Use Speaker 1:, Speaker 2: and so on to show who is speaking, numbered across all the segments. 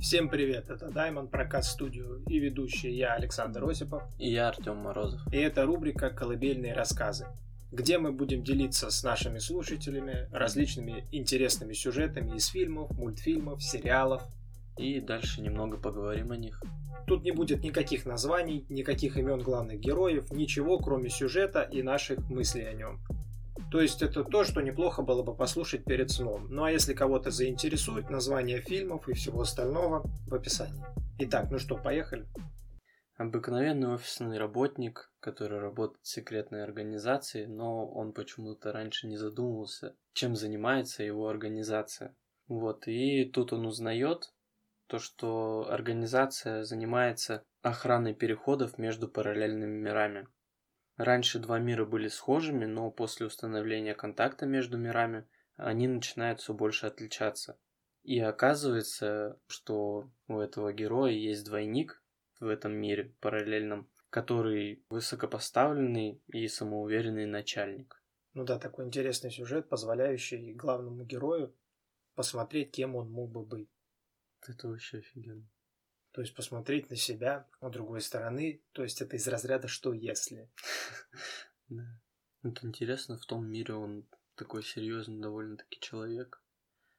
Speaker 1: Всем привет, это Diamond Прокат Студио и ведущий я Александр Осипов.
Speaker 2: И я Артем Морозов.
Speaker 1: И это рубрика «Колыбельные рассказы», где мы будем делиться с нашими слушателями различными интересными сюжетами из фильмов, мультфильмов, сериалов.
Speaker 2: И дальше немного поговорим о них.
Speaker 1: Тут не будет никаких названий, никаких имен главных героев, ничего, кроме сюжета и наших мыслей о нем. То есть это то, что неплохо было бы послушать перед сном. Ну а если кого-то заинтересует, название фильмов и всего остального в описании. Итак, ну что, поехали?
Speaker 2: Обыкновенный офисный работник, который работает в секретной организации, но он почему-то раньше не задумывался, чем занимается его организация. Вот, и тут он узнает то, что организация занимается охраной переходов между параллельными мирами. Раньше два мира были схожими, но после установления контакта между мирами они начинают все больше отличаться. И оказывается, что у этого героя есть двойник в этом мире параллельном, который высокопоставленный и самоуверенный начальник.
Speaker 1: Ну да, такой интересный сюжет, позволяющий главному герою посмотреть, кем он мог бы быть.
Speaker 2: Это вообще офигенно.
Speaker 1: То есть посмотреть на себя с другой стороны, то есть это из разряда «что если?».
Speaker 2: Да. Это интересно, в том мире он такой серьезный довольно-таки человек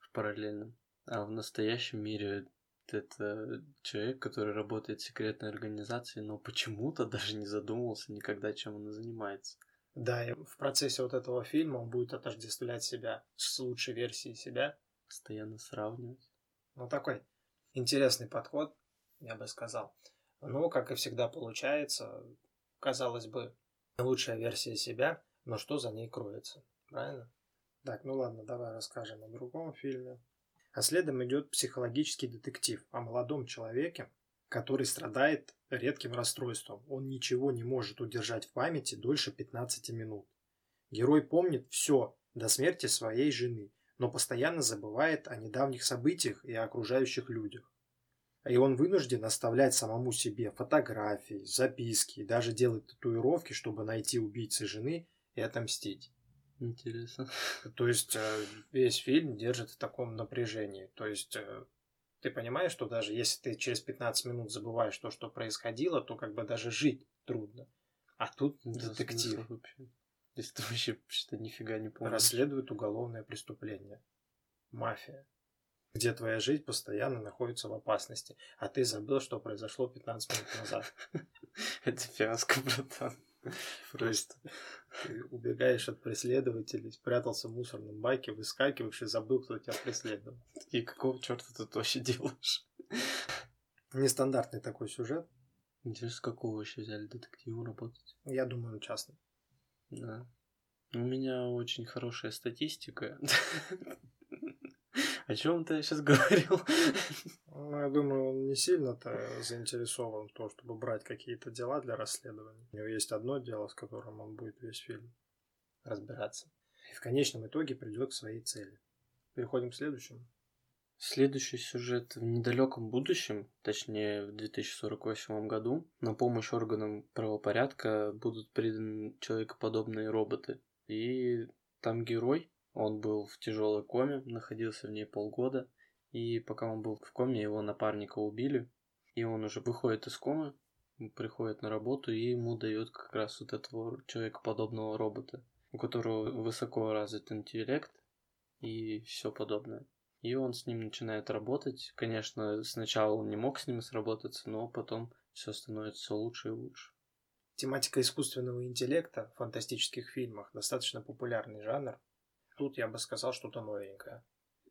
Speaker 2: в параллельном. А в настоящем мире это человек, который работает в секретной организации, но почему-то даже не задумывался никогда, чем он занимается.
Speaker 1: Да, и в процессе вот этого фильма он будет отождествлять себя с лучшей версией себя.
Speaker 2: Постоянно сравнивать.
Speaker 1: Ну, такой интересный подход я бы сказал. Но, как и всегда получается, казалось бы, лучшая версия себя, но что за ней кроется, правильно? Так, ну ладно, давай расскажем о другом фильме. А следом идет психологический детектив о молодом человеке, который страдает редким расстройством. Он ничего не может удержать в памяти дольше 15 минут. Герой помнит все до смерти своей жены, но постоянно забывает о недавних событиях и окружающих людях. И он вынужден оставлять самому себе фотографии, записки и даже делать татуировки, чтобы найти убийцы жены и отомстить.
Speaker 2: Интересно.
Speaker 1: То есть э, весь фильм держит в таком напряжении. То есть э, ты понимаешь, что даже если ты через 15 минут забываешь то, что происходило, то как бы даже жить трудно. А тут да, детектив.
Speaker 2: Вообще. Если ты вообще что нифига не помнишь.
Speaker 1: Расследует уголовное преступление. Мафия где твоя жизнь постоянно находится в опасности, а ты забыл, что произошло 15 минут назад.
Speaker 2: Это фиаско, братан.
Speaker 1: То есть ты убегаешь от преследователей, спрятался в мусорном байке, выскакиваешь и забыл, кто тебя преследовал.
Speaker 2: И какого черта ты тут вообще делаешь?
Speaker 1: Нестандартный такой сюжет.
Speaker 2: Интересно, какого вообще взяли детективу работать?
Speaker 1: Я думаю, частный.
Speaker 2: Да. У меня очень хорошая статистика. О чем ты сейчас говорил?
Speaker 1: Ну, я думаю, он не сильно-то заинтересован в том, чтобы брать какие-то дела для расследования. У него есть одно дело, с которым он будет весь фильм разбираться. И в конечном итоге придет к своей цели. Переходим к следующему.
Speaker 2: Следующий сюжет в недалеком будущем, точнее в 2048 году, на помощь органам правопорядка будут приданы человекоподобные роботы. И там герой, он был в тяжелой коме, находился в ней полгода, и пока он был в коме, его напарника убили, и он уже выходит из комы, приходит на работу, и ему дают как раз вот этого человекоподобного робота, у которого высоко развит интеллект и все подобное. И он с ним начинает работать. Конечно, сначала он не мог с ним сработаться, но потом все становится лучше и лучше.
Speaker 1: Тематика искусственного интеллекта в фантастических фильмах достаточно популярный жанр тут я бы сказал что-то новенькое.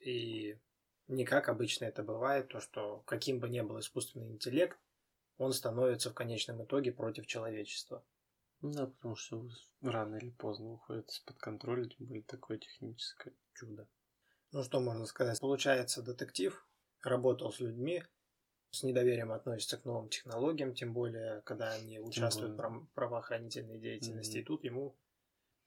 Speaker 1: И не как обычно это бывает, то что каким бы ни был искусственный интеллект, он становится в конечном итоге против человечества.
Speaker 2: Ну да, потому что рано или поздно уходит из-под контроля, тем более такое техническое чудо.
Speaker 1: Ну что можно сказать? Получается, детектив работал с людьми, с недоверием относится к новым технологиям, тем более, когда они участвуют в правоохранительной деятельности, mm-hmm. и тут ему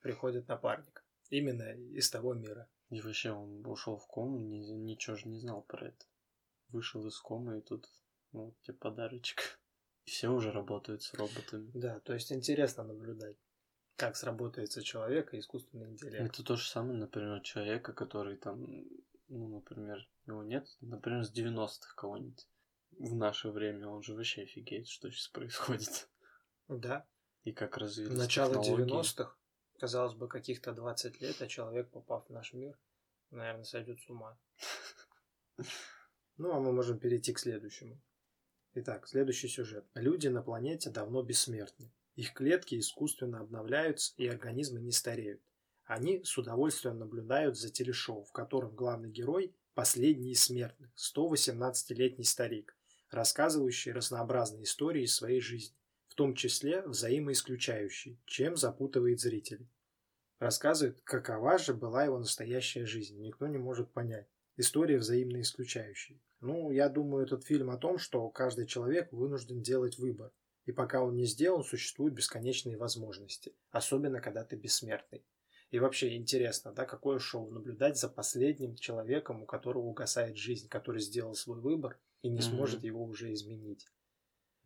Speaker 1: приходит напарник. Именно из того мира.
Speaker 2: И вообще он ушел в кому, ни, ничего же не знал про это. Вышел из комы, и тут, ну, вот тебе подарочек. И все уже работают с роботами.
Speaker 1: Да, то есть интересно наблюдать, как сработается человек и искусственный интеллект.
Speaker 2: Это то же самое, например, человека, который там ну, например, его нет, например, с 90-х кого-нибудь в наше время, он же вообще офигеет, что сейчас происходит.
Speaker 1: Да.
Speaker 2: И как развились
Speaker 1: Начало 90-х, казалось бы, каких-то 20 лет, а человек, попав в наш мир, наверное, сойдет с ума. Ну, а мы можем перейти к следующему. Итак, следующий сюжет. Люди на планете давно бессмертны. Их клетки искусственно обновляются, и организмы не стареют. Они с удовольствием наблюдают за телешоу, в котором главный герой – последний из смертных, 118-летний старик, рассказывающий разнообразные истории из своей жизни, том числе взаимоисключающие, чем запутывает зрителей. Рассказывает, какова же была его настоящая жизнь, никто не может понять. История взаимно исключающая. Ну, я думаю, этот фильм о том, что каждый человек вынужден делать выбор. И пока он не сделан, существуют бесконечные возможности. Особенно, когда ты бессмертный. И вообще интересно, да, какое шоу наблюдать за последним человеком, у которого угасает жизнь, который сделал свой выбор и не mm-hmm. сможет его уже изменить.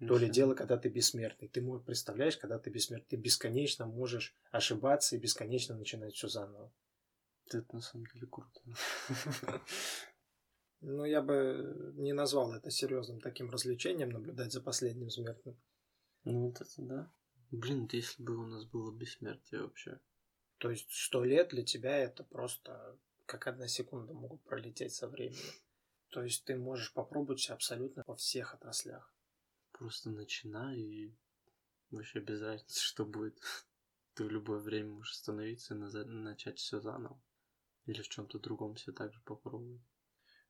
Speaker 1: То ли дело, когда ты бессмертный. Ты можешь, представляешь, когда ты бессмертный, ты бесконечно можешь ошибаться и бесконечно начинать все заново.
Speaker 2: Это на самом деле круто.
Speaker 1: Ну, я бы не назвал это серьезным таким развлечением, наблюдать за последним смертным.
Speaker 2: Ну, вот это да. Блин, это если бы у нас было бессмертие вообще.
Speaker 1: То есть сто лет для тебя это просто как одна секунда могут пролететь со временем. То есть ты можешь попробовать абсолютно во всех отраслях.
Speaker 2: Просто начинай и вообще без разницы, что будет. Ты в любое время можешь остановиться и начать все заново. Или в чем-то другом все так же попробовать.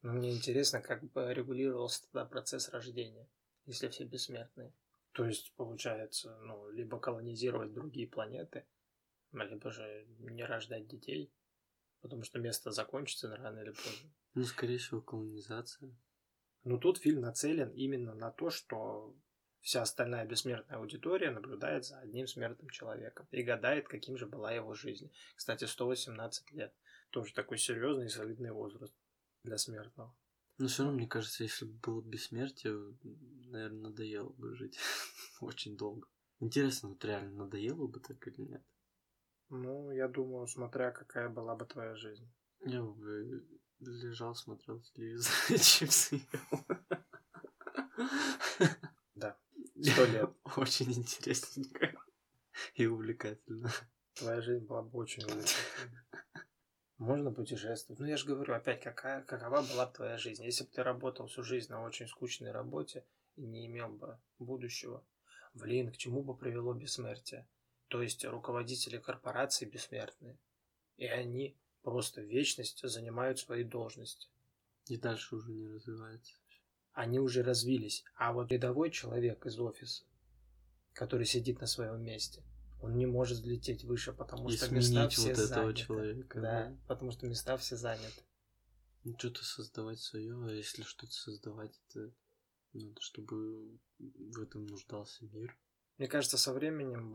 Speaker 1: Но мне интересно, как бы регулировался тогда процесс рождения, если все бессмертные. То есть, получается, ну, либо колонизировать другие планеты, либо же не рождать детей, потому что место закончится рано или поздно.
Speaker 2: Ну, скорее всего, колонизация.
Speaker 1: Но тут фильм нацелен именно на то, что вся остальная бессмертная аудитория наблюдает за одним смертным человеком и гадает, каким же была его жизнь. Кстати, 118 лет. Тоже такой серьезный и солидный возраст для смертного.
Speaker 2: Но все равно, мне кажется, если бы было бессмертие, наверное, надоело бы жить очень долго. Интересно, вот реально надоело бы так или нет?
Speaker 1: Ну, я думаю, смотря какая была бы твоя жизнь.
Speaker 2: Я бы лежал, смотрел телевизор чипсы ел.
Speaker 1: Да, сто лет.
Speaker 2: Очень интересненько и увлекательно.
Speaker 1: Твоя жизнь была бы очень увлекательной. Можно путешествовать. Ну, я же говорю, опять, какая, какова была бы твоя жизнь? Если бы ты работал всю жизнь на очень скучной работе и не имел бы будущего, блин, к чему бы привело бессмертие? То есть руководители корпораций бессмертные. И они просто вечность занимают свои должности.
Speaker 2: И дальше уже не развивается.
Speaker 1: Они уже развились. А вот рядовой человек из офиса, который сидит на своем месте, он не может взлететь выше, потому и что места все вот заняты. этого человека. Да, да, потому что места все заняты.
Speaker 2: Ну, что-то создавать свое, а если что-то создавать, это надо, чтобы в этом нуждался мир.
Speaker 1: Мне кажется, со временем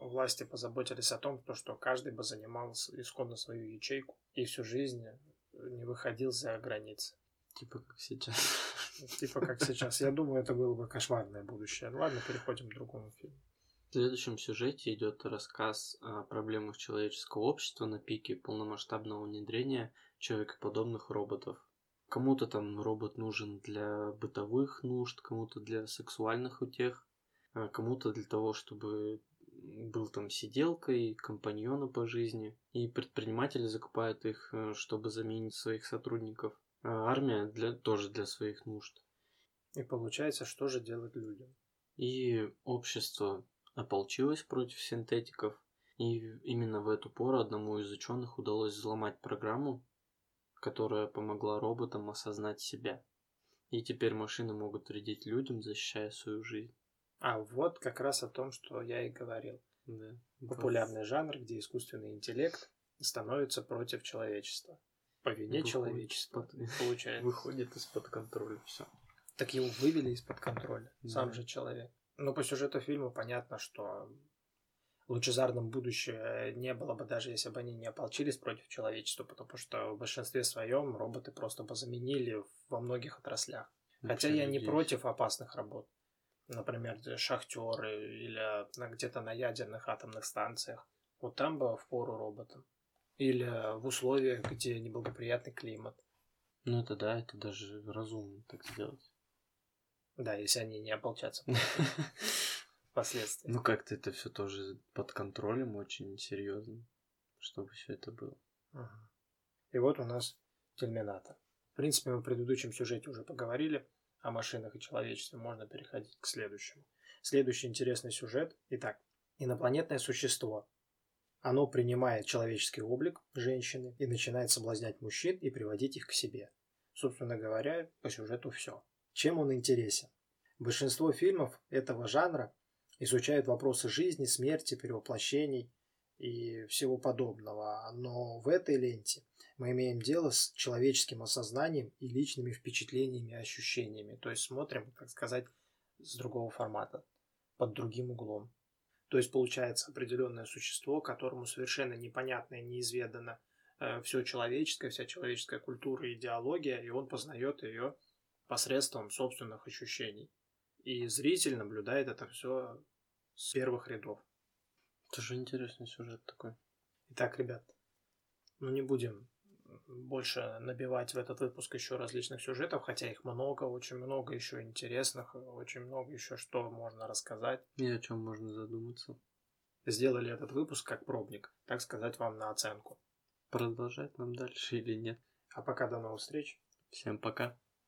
Speaker 1: власти позаботились о том, что каждый бы занимал исходно свою ячейку и всю жизнь не выходил за границы.
Speaker 2: Типа как сейчас.
Speaker 1: Типа как сейчас. Я думаю, это было бы кошмарное будущее. Ладно, переходим к другому фильму.
Speaker 2: В следующем сюжете идет рассказ о проблемах человеческого общества на пике полномасштабного внедрения человекоподобных роботов. Кому-то там робот нужен для бытовых нужд, кому-то для сексуальных утех, а кому-то для того, чтобы был там сиделкой, компаньона по жизни. И предприниматели закупают их, э, чтобы заменить своих сотрудников. А армия для, тоже для своих нужд.
Speaker 1: И получается, что же делать людям?
Speaker 2: И общество ополчилась против синтетиков, и именно в эту пору одному из ученых удалось взломать программу, которая помогла роботам осознать себя. И теперь машины могут вредить людям, защищая свою жизнь.
Speaker 1: А вот как раз о том, что я и говорил.
Speaker 2: Да.
Speaker 1: Популярный вот. жанр, где искусственный интеллект становится против человечества. По вине Выходит человечества. Под...
Speaker 2: Получается. Выходит из-под контроля все.
Speaker 1: Так его вывели из-под контроля. Да. Сам же человек. Ну, по сюжету фильма понятно, что лучезарном будущее не было бы, даже если бы они не ополчились против человечества, потому что в большинстве своем роботы просто бы заменили во многих отраслях. Хотя я не против опасных работ. Например, шахтеры или где-то на ядерных атомных станциях. Вот там бы в пору роботам. Или в условиях, где неблагоприятный климат.
Speaker 2: Ну это да, это даже разумно так сделать.
Speaker 1: Да, если они не ополчатся впоследствии.
Speaker 2: Ну как-то это все тоже под контролем очень серьезно, чтобы все это было.
Speaker 1: И вот у нас Терминатор. В принципе, мы в предыдущем сюжете уже поговорили о машинах и человечестве. Можно переходить к следующему. Следующий интересный сюжет. Итак, инопланетное существо. Оно принимает человеческий облик женщины и начинает соблазнять мужчин и приводить их к себе. Собственно говоря, по сюжету все. Чем он интересен? Большинство фильмов этого жанра изучают вопросы жизни, смерти, перевоплощений и всего подобного. Но в этой ленте мы имеем дело с человеческим осознанием и личными впечатлениями и ощущениями. То есть смотрим, так сказать, с другого формата, под другим углом. То есть получается определенное существо, которому совершенно непонятно и неизведано э, все человеческое, вся человеческая культура и идеология, и он познает ее посредством собственных ощущений. И зритель наблюдает это все с первых рядов.
Speaker 2: Это же интересный сюжет такой.
Speaker 1: Итак, ребят, ну не будем больше набивать в этот выпуск еще различных сюжетов, хотя их много, очень много еще интересных, очень много еще что можно рассказать.
Speaker 2: И о чем можно задуматься.
Speaker 1: Сделали этот выпуск как пробник, так сказать, вам на оценку.
Speaker 2: Продолжать нам дальше или нет?
Speaker 1: А пока до новых встреч.
Speaker 2: Всем пока.